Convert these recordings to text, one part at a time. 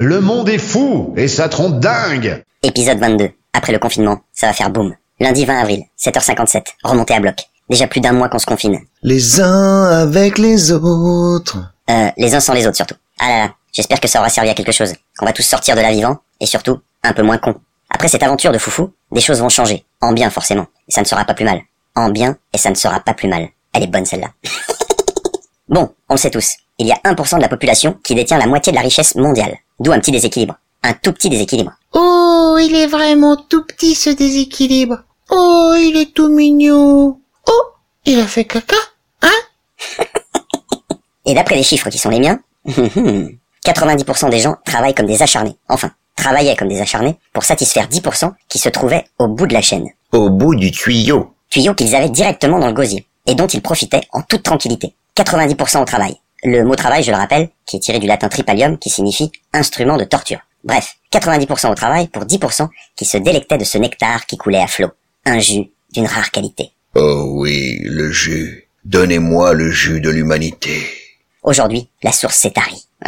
Le monde est fou et ça trompe dingue Épisode 22. Après le confinement, ça va faire boum. Lundi 20 avril, 7h57, remontée à bloc. Déjà plus d'un mois qu'on se confine. Les uns avec les autres. Euh, les uns sans les autres surtout. Ah là là, j'espère que ça aura servi à quelque chose. Qu'on va tous sortir de là vivant, et surtout, un peu moins con. Après cette aventure de foufou, des choses vont changer. En bien forcément. Et ça ne sera pas plus mal. En bien, et ça ne sera pas plus mal. Elle est bonne celle-là. bon, on le sait tous. Il y a 1% de la population qui détient la moitié de la richesse mondiale. D'où un petit déséquilibre. Un tout petit déséquilibre. Oh, il est vraiment tout petit ce déséquilibre. Oh, il est tout mignon. Oh, il a fait caca, hein Et d'après les chiffres qui sont les miens, 90% des gens travaillent comme des acharnés. Enfin, travaillaient comme des acharnés pour satisfaire 10% qui se trouvaient au bout de la chaîne. Au bout du tuyau. Tuyaux qu'ils avaient directement dans le gosier et dont ils profitaient en toute tranquillité. 90% au travail. Le mot travail, je le rappelle, qui est tiré du latin tripalium qui signifie instrument de torture. Bref, 90% au travail pour 10% qui se délectaient de ce nectar qui coulait à flot. Un jus d'une rare qualité. Oh oui, le jus. Donnez-moi le jus de l'humanité. Aujourd'hui, la source s'est tarie.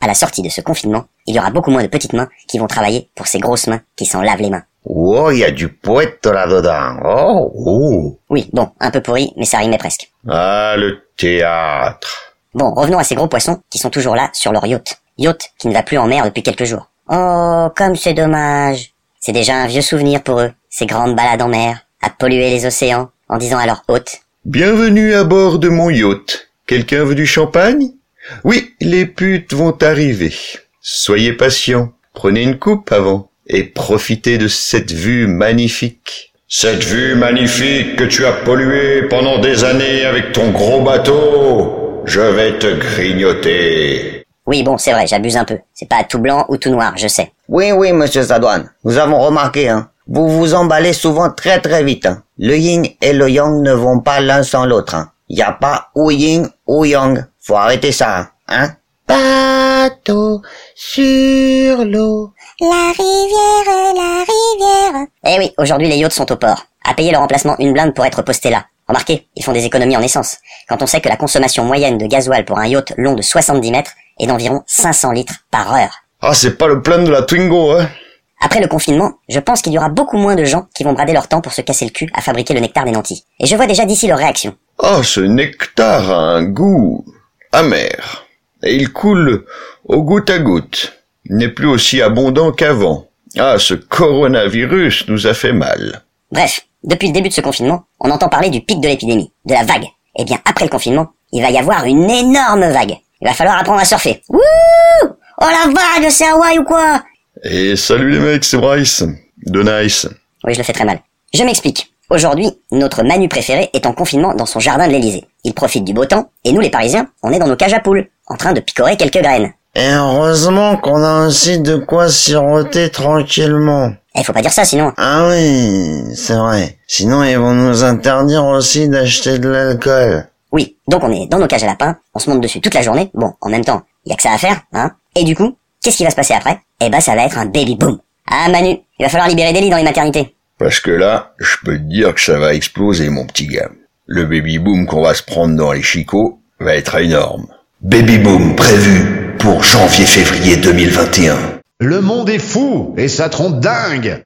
à la sortie de ce confinement, il y aura beaucoup moins de petites mains qui vont travailler pour ces grosses mains qui s'en lavent les mains. Oh, il y a du poète là-dedans. Oh, oh. Oui, bon, un peu pourri, mais ça rimait presque. Ah, le théâtre. Bon, revenons à ces gros poissons qui sont toujours là sur leur yacht. Yacht qui ne va plus en mer depuis quelques jours. Oh, comme c'est dommage. C'est déjà un vieux souvenir pour eux, ces grandes balades en mer, à polluer les océans, en disant à leur hôte Bienvenue à bord de mon yacht. Quelqu'un veut du champagne? Oui, les putes vont arriver. Soyez patients. Prenez une coupe avant et profitez de cette vue magnifique. Cette vue magnifique que tu as polluée pendant des années avec ton gros bateau, je vais te grignoter. Oui, bon, c'est vrai, j'abuse un peu. C'est pas tout blanc ou tout noir, je sais. Oui, oui, monsieur Sadouane. Nous avons remarqué, hein. Vous vous emballez souvent très très vite. Hein. Le yin et le yang ne vont pas l'un sans l'autre. Hein. Y a pas ou yin ou yang. Faut arrêter ça, hein. Bateau sur l'eau. La rivière, la rivière. Eh oui, aujourd'hui les yachts sont au port. À payer leur emplacement une blinde pour être postés là. Remarquez, ils font des économies en essence. Quand on sait que la consommation moyenne de gasoil pour un yacht long de 70 mètres est d'environ 500 litres par heure. Ah, c'est pas le plan de la Twingo, hein Après le confinement, je pense qu'il y aura beaucoup moins de gens qui vont brader leur temps pour se casser le cul à fabriquer le nectar des nantis. Et je vois déjà d'ici leur réaction. Ah, ce nectar a un goût amer. Et il coule au goutte à goutte. Il n'est plus aussi abondant qu'avant. Ah, ce coronavirus nous a fait mal. Bref, depuis le début de ce confinement, on entend parler du pic de l'épidémie, de la vague. Eh bien, après le confinement, il va y avoir une énorme vague. Il va falloir apprendre à surfer. Wouh Oh la vague, c'est Hawaï ou quoi? Et salut les mecs, c'est Bryce. De Nice. Oui, je le fais très mal. Je m'explique. Aujourd'hui, notre Manu préféré est en confinement dans son jardin de l'Elysée. Il profite du beau temps, et nous les Parisiens, on est dans nos cages à poules, en train de picorer quelques graines. Et heureusement qu'on a aussi de quoi siroter tranquillement. Eh, faut pas dire ça sinon. Ah oui, c'est vrai. Sinon, ils vont nous interdire aussi d'acheter de l'alcool. Oui, donc on est dans nos cages à lapins, on se monte dessus toute la journée. Bon, en même temps, il y a que ça à faire, hein. Et du coup, qu'est-ce qui va se passer après? Eh ben, ça va être un baby boom. Ah Manu, il va falloir libérer des lits dans les maternités. Parce que là, je peux te dire que ça va exploser, mon petit gars. Le baby boom qu'on va se prendre dans les chicots va être énorme. Baby boom prévu pour janvier-février 2021. Le monde est fou et ça trompe dingue